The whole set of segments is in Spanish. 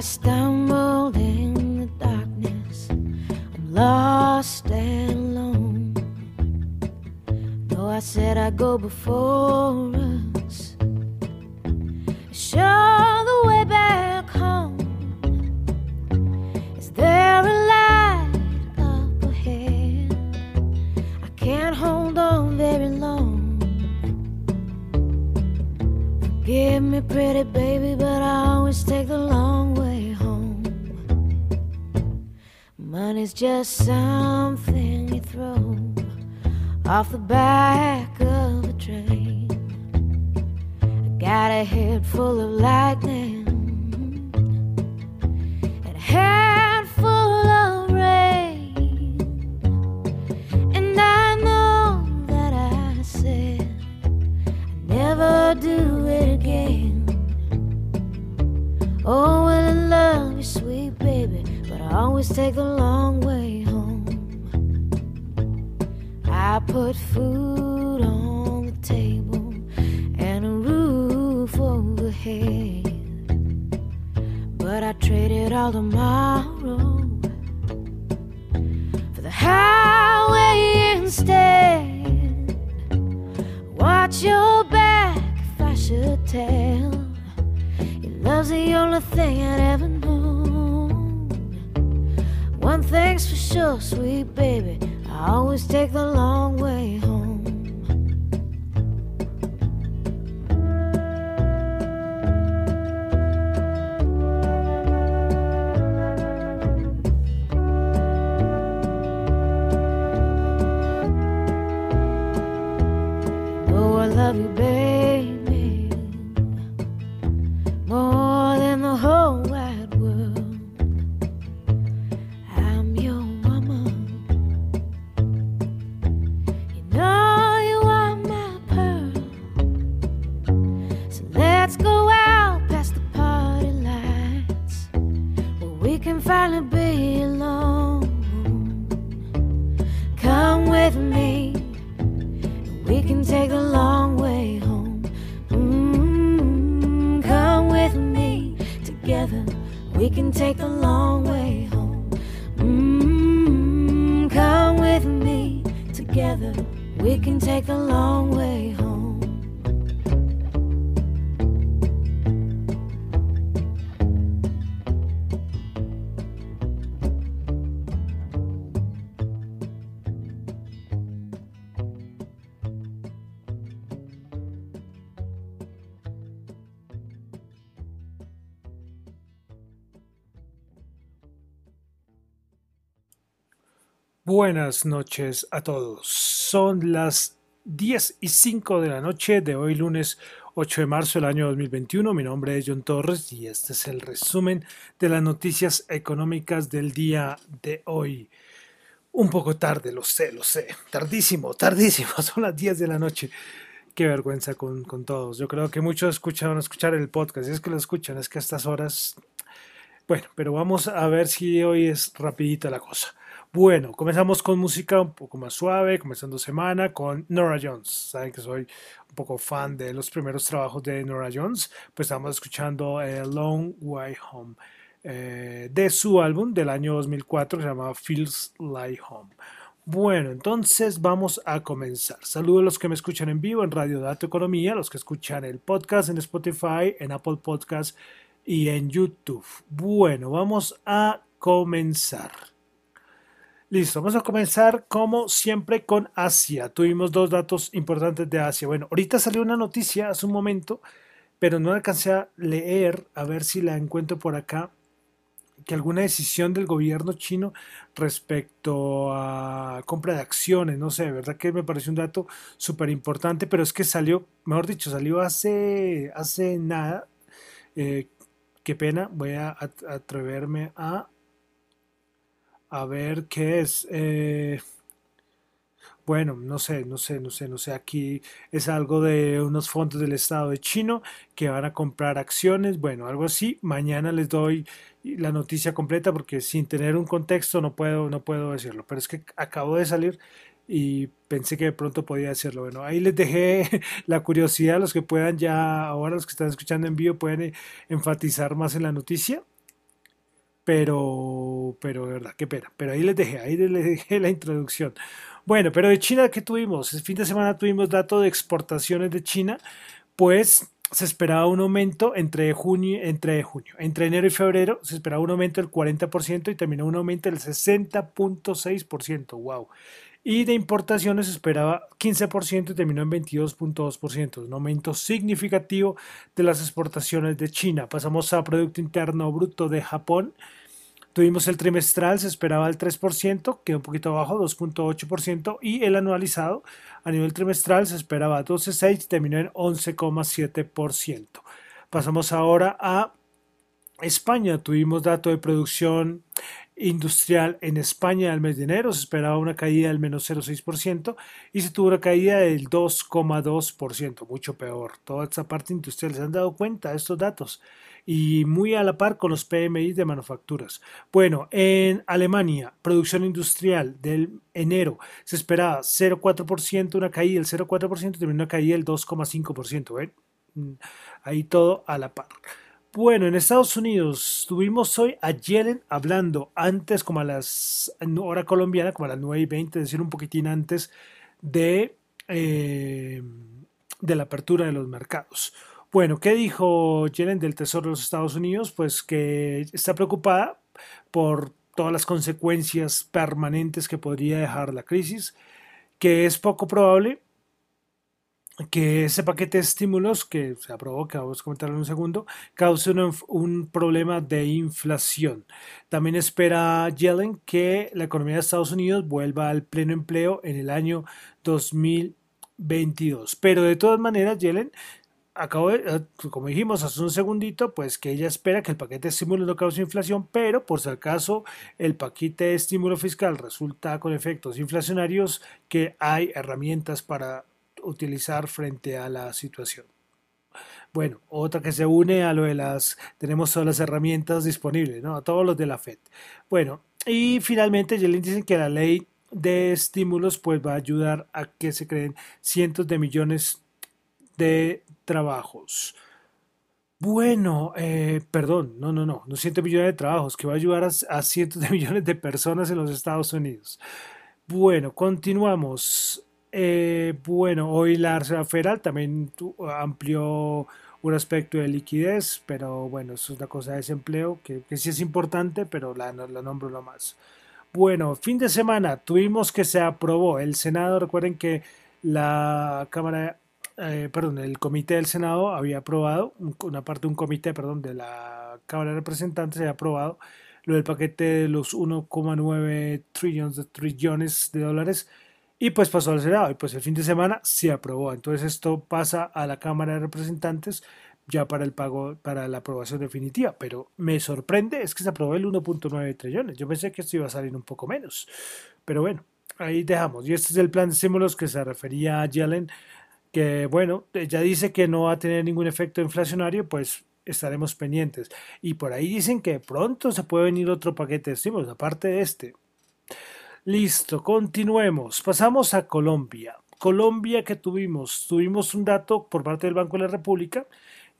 I in the darkness. I'm lost and alone. Though I said I'd go before us, show Forgive me, pretty baby, but I always take the long way home. Money's just something you throw off the back of a train. I got a head full of lightning and a always take the long way home. I put food on the table and a roof overhead. But I traded all tomorrow for the highway instead. Watch your back if I should tell. Your love's the only thing I'd ever. Thing's for sure, sweet baby, I always take the long way home. Oh, I love you, baby, together. We can take the long way home. Buenas noches a todos. Son las 10 y 5 de la noche de hoy lunes 8 de marzo del año 2021. Mi nombre es John Torres y este es el resumen de las noticias económicas del día de hoy. Un poco tarde, lo sé, lo sé. Tardísimo, tardísimo. Son las 10 de la noche. Qué vergüenza con, con todos. Yo creo que muchos escuchan escuchar el podcast. Y es que lo escuchan, es que a estas horas... Bueno, pero vamos a ver si hoy es rapidita la cosa. Bueno, comenzamos con música un poco más suave, comenzando semana con Nora Jones. Saben que soy un poco fan de los primeros trabajos de Nora Jones. Pues estamos escuchando eh, Long Way Home eh, de su álbum del año 2004 que se llama Feels Like Home. Bueno, entonces vamos a comenzar. Saludos a los que me escuchan en vivo en Radio Dato Economía, los que escuchan el podcast en Spotify, en Apple Podcast y en YouTube. Bueno, vamos a comenzar. Listo, vamos a comenzar como siempre con Asia. Tuvimos dos datos importantes de Asia. Bueno, ahorita salió una noticia hace un momento, pero no alcancé a leer, a ver si la encuentro por acá, que alguna decisión del gobierno chino respecto a compra de acciones, no sé, de verdad que me pareció un dato súper importante, pero es que salió, mejor dicho, salió hace, hace nada. Eh, qué pena, voy a atreverme a a ver qué es. Eh, bueno, no sé, no sé, no sé, no sé. Aquí es algo de unos fondos del Estado de Chino que van a comprar acciones. Bueno, algo así. Mañana les doy la noticia completa porque sin tener un contexto no puedo, no puedo decirlo. Pero es que acabo de salir y pensé que de pronto podía decirlo. Bueno, ahí les dejé la curiosidad. Los que puedan ya, ahora los que están escuchando en vivo pueden enfatizar más en la noticia pero, pero de verdad, qué pena. Pero ahí les dejé, ahí les dejé la introducción. Bueno, pero de China, ¿qué tuvimos? El fin de semana tuvimos datos de exportaciones de China, pues se esperaba un aumento entre junio, entre junio, entre enero y febrero, se esperaba un aumento del 40% y terminó un aumento del 60.6%, wow. Y de importaciones esperaba 15% y terminó en 22.2%, un aumento significativo de las exportaciones de China. Pasamos a Producto Interno Bruto de Japón. Tuvimos el trimestral, se esperaba el 3%, quedó un poquito abajo, 2.8%, y el anualizado a nivel trimestral se esperaba 12.6 y terminó en 11,7%. Pasamos ahora a España. Tuvimos dato de producción industrial en España al mes de enero. Se esperaba una caída del menos 0,6% y se tuvo una caída del 2,2%, mucho peor. Toda esta parte industrial se han dado cuenta de estos datos y muy a la par con los PMI de manufacturas. Bueno, en Alemania, producción industrial del enero se esperaba 0,4%, una caída del 0,4%, terminó una caída del 2,5%. ¿ven? Mm, ahí todo a la par. Bueno, en Estados Unidos tuvimos hoy a Yellen hablando antes, como a las hora colombiana, como a las 9 y 20, es decir, un poquitín antes de, eh, de la apertura de los mercados. Bueno, ¿qué dijo Yellen del Tesoro de los Estados Unidos? Pues que está preocupada por todas las consecuencias permanentes que podría dejar la crisis, que es poco probable que ese paquete de estímulos que se aprobó, que vamos a comentar en un segundo, cause un, problema de inflación. También espera Yellen que la economía de Estados Unidos vuelva al pleno empleo en el año 2022. Pero de todas maneras, Yellen acabo de, eh, como dijimos hace un segundito, pues que ella espera que el paquete de estímulos no cause inflación, pero por si acaso el paquete de estímulo fiscal resulta con efectos inflacionarios, que hay herramientas para utilizar frente a la situación. Bueno, otra que se une a lo de las, tenemos todas las herramientas disponibles, ¿no? A todos los de la FED. Bueno, y finalmente Yellen dice que la ley de estímulos pues va a ayudar a que se creen cientos de millones de trabajos. Bueno, eh, perdón, no, no, no, no cientos de millones de trabajos, que va a ayudar a cientos de millones de personas en los Estados Unidos. Bueno, continuamos. Eh, bueno, hoy la Reserva también amplió un aspecto de liquidez, pero bueno, eso es una cosa de desempleo que, sí es importante, pero la, la nombro nomás. Bueno, fin de semana tuvimos que se aprobó el Senado. Recuerden que la Cámara, eh, perdón, el Comité del Senado había aprobado, una parte de un comité, perdón, de la Cámara de Representantes había aprobado lo del paquete de los 1,9 trillones de trillones de dólares y pues pasó al Senado y pues el fin de semana se aprobó. Entonces esto pasa a la Cámara de Representantes ya para el pago, para la aprobación definitiva. Pero me sorprende es que se aprobó el 1.9 trillones. Yo pensé que esto iba a salir un poco menos. Pero bueno, ahí dejamos. Y este es el plan de estímulos que se refería a Yellen, que bueno, ya dice que no va a tener ningún efecto inflacionario, pues estaremos pendientes. Y por ahí dicen que pronto se puede venir otro paquete de estímulos, aparte de este. Listo, continuemos. Pasamos a Colombia. Colombia que tuvimos, tuvimos un dato por parte del Banco de la República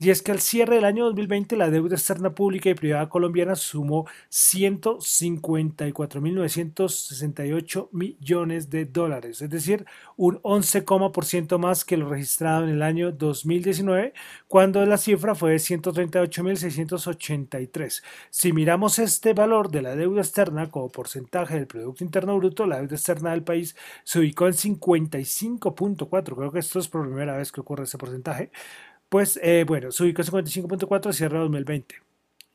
y es que al cierre del año 2020 la deuda externa pública y privada colombiana sumó 154.968 millones de dólares, es decir, un 11,% más que lo registrado en el año 2019, cuando la cifra fue de 138.683. Si miramos este valor de la deuda externa como porcentaje del Producto Interno Bruto, la deuda externa del país se ubicó en 55.4, creo que esto es por primera vez que ocurre ese porcentaje, pues eh, bueno, se ubicó 55.4 cierre 2020.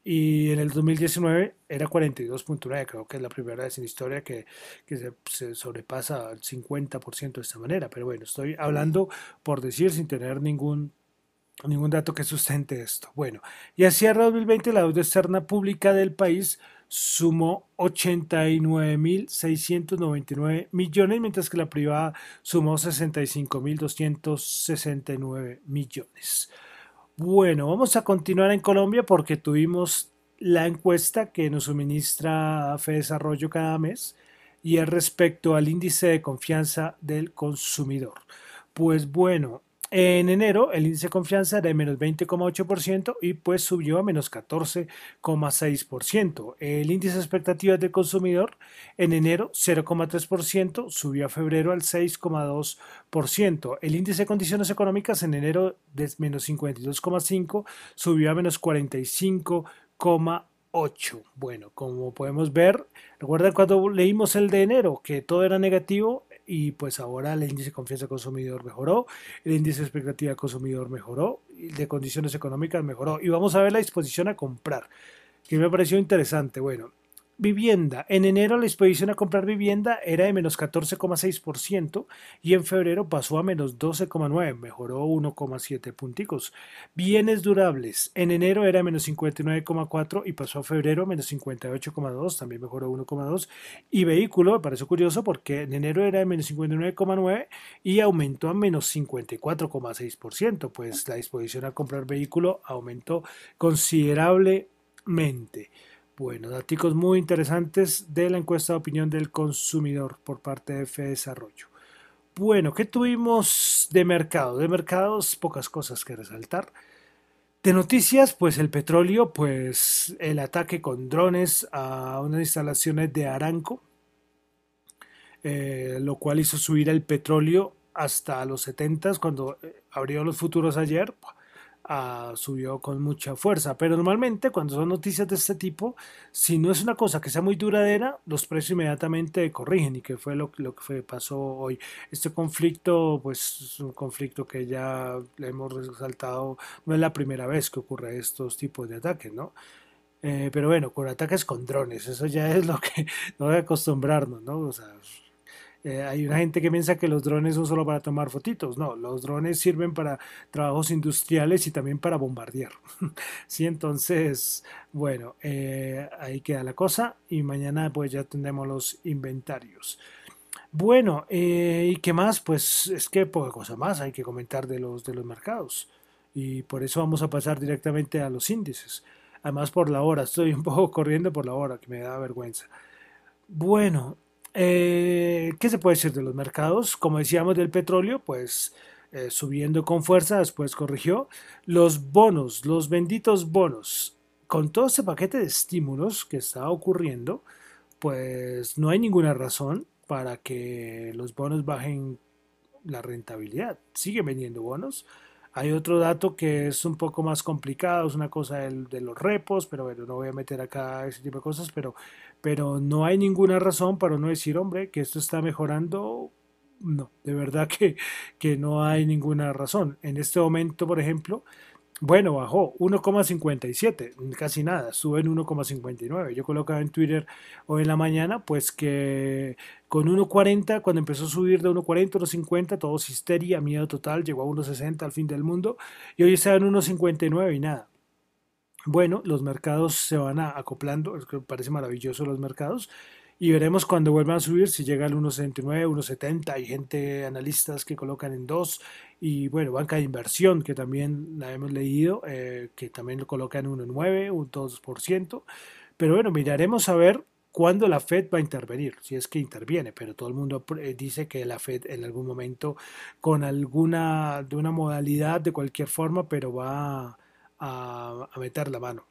Y en el 2019 era 42.9, creo que es la primera vez en la historia que, se, sobrepasa el 50% de esta manera. Pero bueno, estoy hablando por decir sin tener ningún ningún dato que sustente esto. Bueno, y a cierre 2020 la deuda externa pública del país sumó 89.699 millones, mientras que la privada sumó 65.269 millones. Bueno, vamos a continuar en Colombia porque tuvimos la encuesta que nos suministra Fe Desarrollo cada mes y es respecto al índice de confianza del consumidor. Pues bueno, En enero el índice de confianza era de menos 20,8% y pues subió a menos 14,6%. El índice de expectativas del consumidor en enero 0,3%, subió a febrero al 6,2%. El índice de condiciones económicas en enero de menos 52,5% subió a menos 45,8%. Bueno, como podemos ver, recuerden cuando leímos el de enero que todo era negativo, y pues ahora el índice de confianza consumidor mejoró, el índice de expectativa consumidor mejoró, el de condiciones económicas mejoró y vamos a ver la disposición a comprar, que me pareció interesante. Bueno, Vivienda. En enero la disposición a comprar vivienda era de menos 14,6% y en febrero pasó a menos 12,9%, mejoró 1,7 punticos. Bienes durables. En enero era menos 59,4% y pasó a febrero menos 58,2%, también mejoró 1,2%. Y vehículo, me pareció curioso porque en enero era de menos 59,9% y aumentó a menos 54,6%, pues la disposición a comprar vehículo aumentó considerablemente. Bueno, datos muy interesantes de la encuesta de opinión del consumidor por parte de F Desarrollo. Bueno, ¿qué tuvimos de mercado? De mercados, pocas cosas que resaltar. De noticias, pues el petróleo, pues el ataque con drones a unas instalaciones de Aranco, eh, lo cual hizo subir el petróleo hasta los 70 cuando eh, abrió los futuros ayer subió con mucha fuerza. Pero normalmente cuando son noticias de este tipo, si no es una cosa que sea muy duradera, los precios inmediatamente corrigen y que fue lo, que pasó hoy. Este conflicto, pues es un conflicto que ya hemos resaltado, no es la primera vez que ocurre estos tipos de ataques, ¿no? Eh, pero bueno, con ataques con drones, eso ya es lo que no acostumbrarnos, ¿no? O sea, eh, hay una gente que piensa que los drones son solo para tomar fotitos. No, los drones sirven para trabajos industriales y también para bombardear. sí, entonces, bueno, eh, ahí queda la cosa y mañana pues ya tendremos los inventarios. Bueno, eh, ¿y qué más? Pues es que poca cosa más hay que comentar de los, de los mercados. Y por eso vamos a pasar directamente a los índices. Además por la hora, estoy un poco corriendo por la hora, que me da vergüenza. Bueno, eh, ¿Qué se puede decir de los mercados? Como decíamos del petróleo, pues eh, subiendo con fuerza, después corrigió. Los bonos, los benditos bonos, con todo ese paquete de estímulos que está ocurriendo, pues no hay ninguna razón para que los bonos bajen la rentabilidad. Siguen vendiendo bonos. Hay otro dato que es un poco más complicado, es una cosa de los repos, pero bueno, no voy a meter acá ese tipo de cosas, pero pero no hay ninguna razón para no decir, hombre, que esto está mejorando. No, de verdad que, que no hay ninguna razón. En este momento, por ejemplo, bueno, bajó 1,57, casi nada, sube en 1,59. Yo colocaba en Twitter hoy en la mañana, pues que con 1,40, cuando empezó a subir de 1,40 a 1,50, todo histeria, miedo total, llegó a 1,60 al fin del mundo, y hoy está en 1,59 y nada. Bueno, los mercados se van acoplando, es parece maravilloso los mercados, y veremos cuando vuelvan a subir si llega al 1,69, 1,70. Hay gente, analistas que colocan en 2, y bueno, banca de inversión que también la hemos leído, eh, que también lo coloca en 1,9, un 2%. Pero bueno, miraremos a ver cuándo la Fed va a intervenir, si es que interviene, pero todo el mundo eh, dice que la Fed en algún momento, con alguna, de una modalidad de cualquier forma, pero va a a, meter la mano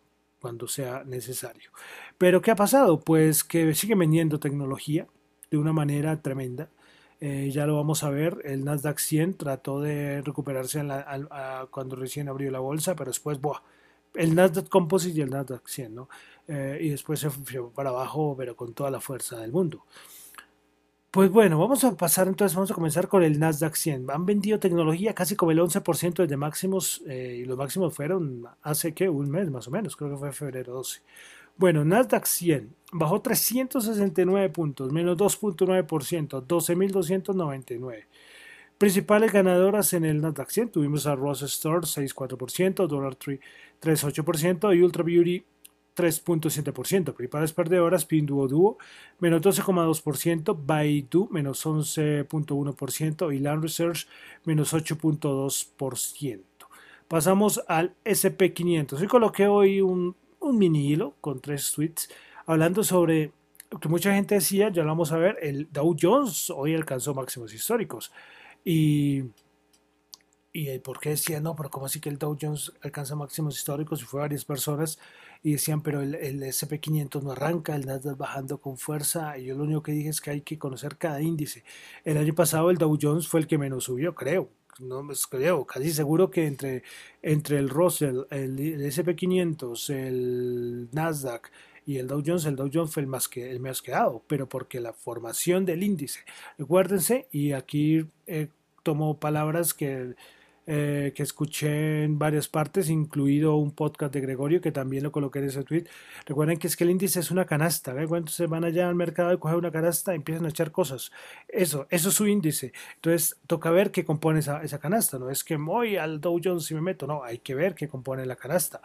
cuando sea necesario. Pero ¿qué ha pasado? Pues que sigue vendiendo tecnología de una manera tremenda. Eh, ya lo vamos a ver, el Nasdaq 100 trató de recuperarse cuando recién abrió la bolsa, pero después, ¡buah! el Nasdaq Composite y el Nasdaq 100, ¿no? Eh, y después se fue para abajo, pero con toda la fuerza del mundo. Pues bueno, vamos a pasar entonces, vamos a comenzar con el Nasdaq 100. Han vendido tecnología casi como el 11% desde máximos eh, y los máximos fueron hace que un mes más o menos, creo que fue febrero 12. Bueno, Nasdaq 100 bajó 369 puntos, menos 2.9%, 12.299. Principales ganadoras en el Nasdaq 100 tuvimos a Ross Store 6.4%, Dollar Tree 3.8% y Ultra Beauty 3.7%. Principales perdedoras, Pinduoduo, menos 12,2%, Baidu, menos 11.1% y Land Research, menos 8.2%. Pasamos al SP500. Hoy coloqué hoy un, un mini hilo con tres tweets hablando sobre lo que mucha gente decía, ya lo vamos a ver, el Dow Jones hoy alcanzó máximos históricos. Y y por qué decía, no, pero ¿cómo así que el Dow Jones alcanza máximos históricos? Y fue varias personas y decían, pero el, el SP500 no arranca, el Nasdaq bajando con fuerza. Y yo lo único que dije es que hay que conocer cada índice. El año pasado el Dow Jones fue el que menos subió, creo. No me creo, casi seguro que entre, entre el Russell, el, el SP500, el Nasdaq, y el Dow Jones, el Dow Jones fue el más, que, el más quedado, pero porque la formación del índice, recuérdense, y aquí eh, tomo palabras que eh, que escuché en varias partes, incluido un podcast de Gregorio que también lo coloqué en ese tweet. Recuerden que es que el índice es una canasta, ¿ve? Cuando se van allá al mercado y cogen una canasta y empiezan a echar cosas. Eso, eso es su índice. Entonces toca ver qué compone esa, esa canasta. No es que voy al Dow Jones y me meto, no, hay que ver qué compone la canasta.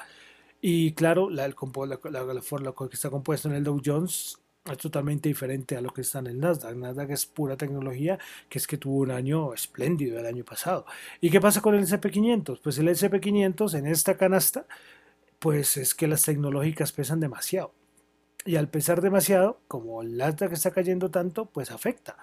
Y claro, la, el, la, la, la, que está compuesto en el Dow Jones es totalmente diferente a lo que está en el Nasdaq. Nasdaq es pura tecnología, que es que tuvo un año espléndido el año pasado. ¿Y qué pasa con el SP500? Pues el SP500 en esta canasta, pues es que las tecnológicas pesan demasiado. Y al pesar demasiado, como el Nasdaq está cayendo tanto, pues afecta.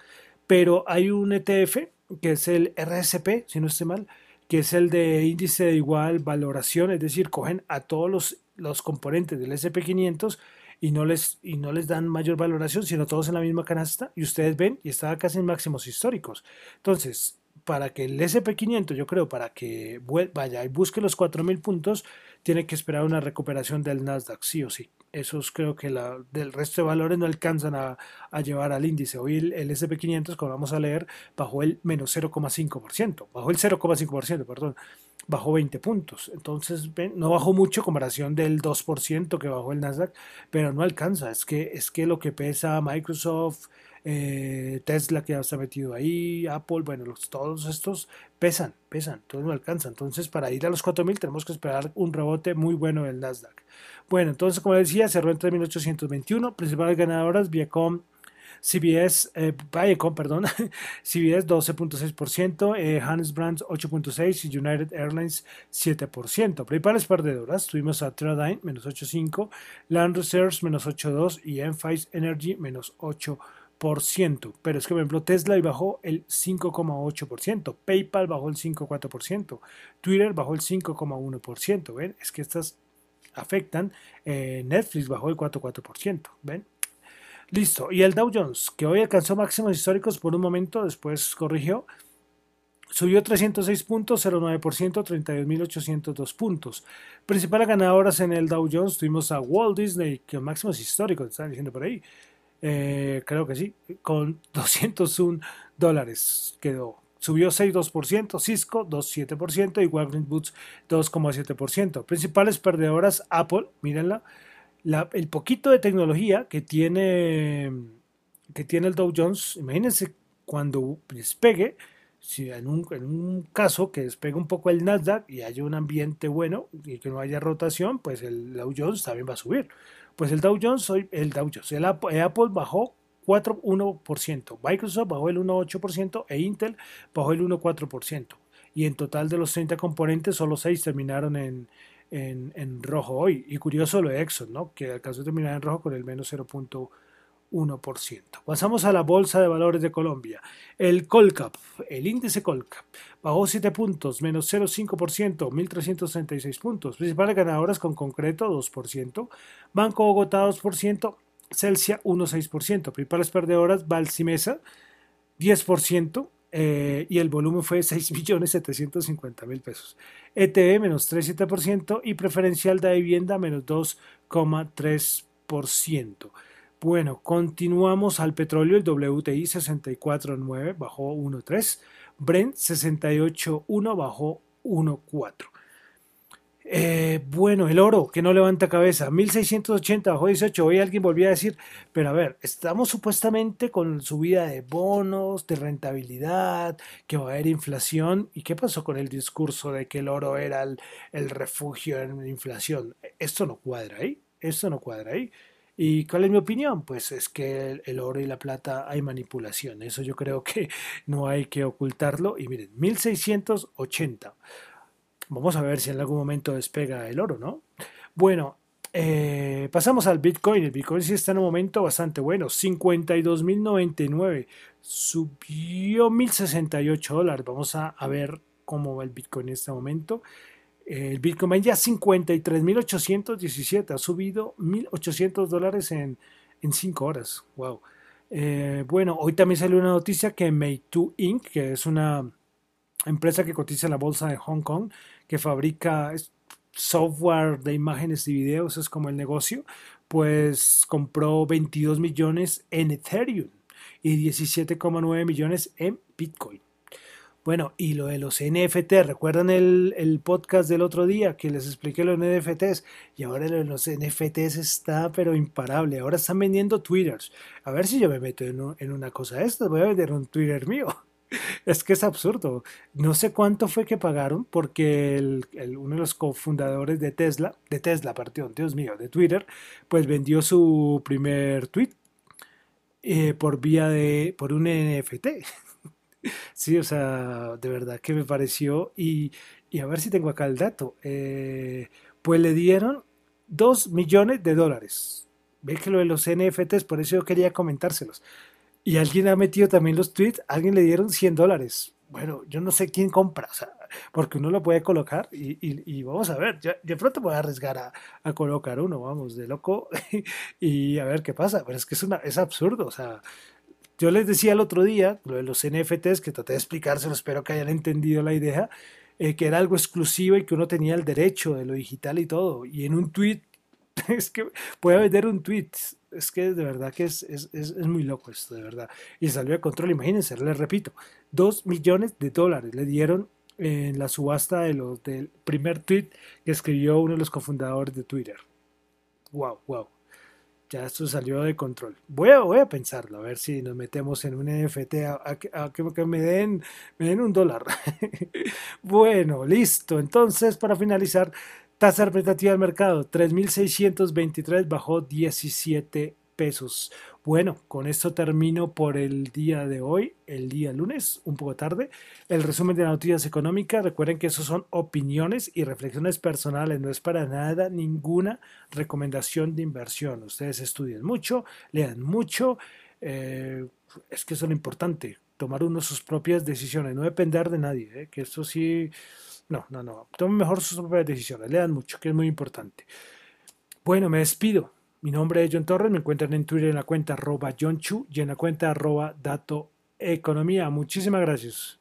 Pero hay un ETF que es el RSP, si no estoy mal, que es el de índice de igual valoración, es decir, cogen a todos los, los componentes del SP500 y no les, y no les dan mayor valoración, sino todos en la misma canasta y ustedes ven y está casi en máximos históricos. Entonces, para que el SP500, yo creo, para que vaya y busque los 4.000 puntos, tiene que esperar una recuperación del Nasdaq, sí o sí. Esos creo que la, del resto de valores no alcanzan a, llevar al índice. Hoy el, el SP500, como vamos a leer, bajó el menos 0,5%, bajó el 0,5%, perdón bajó 20 puntos. Entonces, no bajó mucho comparación del 2% que bajó el Nasdaq, pero no alcanza. Es que, es que lo que pesa Microsoft, eh, Tesla que ya está metido ahí, Apple, bueno, todos estos pesan, pesan, entonces no alcanza. Entonces, para ir a los 4.000 tenemos que esperar un rebote muy bueno del Nasdaq. Bueno, entonces, como decía, cerró en 3.821, principales ganadoras, Viacom CBS, eh, perdón, CBS 12.6%, eh, Hannes Brands 8.6% y United Airlines 7%. Principales perdedoras, tuvimos a Teradyne menos 8.5%, Land Reserves menos 8.2% y Enphase Energy menos 8%. Pero es que, por ejemplo, Tesla bajó el 5,8%, PayPal bajó el 5,4%, Twitter bajó el 5,1%. ¿Ven? Es que estas afectan. Eh, Netflix bajó el 4,4%. ¿Ven? Listo. Y el Dow Jones, que hoy alcanzó máximos históricos por un momento, después corrigió, subió 306 puntos, 0,9%, 32.802 puntos. Principales ganadoras en el Dow Jones tuvimos a Walt Disney, que máximos históricos, están diciendo por ahí. Eh, creo que sí, con 201 dólares quedó. Subió 6,2%, Cisco 2,7% y Walgreens Boots 2,7%. Principales perdedoras, Apple, mírenla, el poquito de tecnología que tiene, que tiene el Dow Jones, imagínense cuando despegue, si en un, en un, caso que despegue un poco el Nasdaq y haya un ambiente bueno y que no haya rotación, pues el Dow Jones también va a subir. Pues el Dow Jones, el Dow Jones, el Apple, Apple bajó 4,1%, Microsoft bajó el 1,8% e Intel bajó el 1,4%. Y en total de los 30 componentes, solo 6 terminaron en, en, rojo hoy. Y curioso lo de Exxon, ¿no? que alcanzó a terminar en rojo con el menos 0.1%. Pasamos a la Bolsa de Valores de Colombia. El Colcap, el índice Colcap, bajó 7 puntos, menos 0,5%, 1.336 puntos. Principales ganadoras con concreto, 2%. Banco Bogotá, 2%. Celsia, 1,6%. Principales perdedoras, Valsimesa, 10%. Eh, y el volumen fue 6.750.000 pesos. ETB menos 3,7% y preferencial de vivienda menos 2,3%. Bueno, continuamos al petróleo, el WTI 64.9 bajó 1.3, Brent 68.1 bajó 1.4. Eh, bueno, el oro, que no levanta cabeza, 1680 bajó 18. Hoy alguien volvió a decir, pero a ver, estamos supuestamente con subida de bonos, de rentabilidad, que va a haber inflación. ¿Y qué pasó con el discurso de que el oro era el, refugio en la inflación? Esto no cuadra ahí, esto no cuadra ahí. ¿Y cuál es mi opinión? Pues es que el, oro y la plata hay manipulación. Eso yo creo que no hay que ocultarlo. Y miren, 1680. Vamos a ver si en algún momento despega el oro, ¿no? Bueno, eh, pasamos al Bitcoin. El Bitcoin sí está en un momento bastante bueno. 52.099. Subió 1.068 dólares. Vamos a, ver cómo va el Bitcoin en este momento. El Bitcoin ya 53.817, ha subido 1.800 dólares en, en 5 horas. Wow. Eh, bueno, hoy también salió una noticia que Meitu Inc., que es una empresa que cotiza en la bolsa de Hong Kong, que fabrica software de imágenes y videos, es como el negocio, pues compró 22 millones en Ethereum y 17,9 millones en Bitcoin. Bueno, y lo de los NFT, ¿recuerdan el, podcast del otro día que les expliqué los NFTs? Y ahora lo de los NFTs está pero imparable. Ahora están vendiendo Twitters. A ver si yo me meto en, una cosa esta. Voy a vender un Twitter mío. Es que es absurdo. No sé cuánto fue que pagaron porque uno de los cofundadores de Tesla, de Tesla, perdón, Dios mío, de Twitter, pues vendió su primer tweet eh, por vía de, por un NFT. sí, o sea, de verdad que me pareció y, a ver si tengo acá el dato. Eh, pues le dieron 2 millones de dólares. Ve que lo de los NFTs, por eso yo quería comentárselos. Y alguien ha metido también los tweets, alguien le dieron 100 dólares. Bueno, yo no sé quién compra, o sea, porque uno lo puede colocar y, vamos a ver, yo de pronto voy a arriesgar a, colocar uno, vamos, de loco y a ver qué pasa, pero es que es, una, es absurdo, o sea, yo les decía el otro día, lo de los NFTs, que traté de explicárselo, espero que hayan entendido la idea, eh, que era algo exclusivo y que uno tenía el derecho de lo digital y todo, y en un tweet, es que puede vender un tweet, es que de verdad que es, es, es, muy loco esto, de verdad. Y salió de control, imagínense, les repito, dos millones de dólares le dieron en la subasta de los, del primer tweet que escribió uno de los cofundadores de Twitter. Wow, wow. Ya esto salió de control. Voy a, voy a pensarlo, a ver si nos metemos en un NFT, a, que, me, den, me den un dólar. bueno, listo. Entonces, para finalizar, Tasa representativa del mercado, 3.623 bajó 17 pesos. Bueno, con esto termino por el día de hoy, el día lunes, un poco tarde. El resumen de las noticias económicas. Recuerden que eso son opiniones y reflexiones personales, no es para nada ninguna recomendación de inversión. Ustedes estudien mucho, lean mucho. Eh, es que eso es lo importante, tomar uno sus propias decisiones, no depender de nadie, ¿eh? que eso sí no, no, no. Tomen mejor sus propias decisiones. Lean mucho, que es muy importante. Bueno, me despido. Mi nombre es John Torres. Me encuentran en Twitter en la cuenta arroba John Chu y en la cuenta arroba Dato Economía. Muchísimas gracias.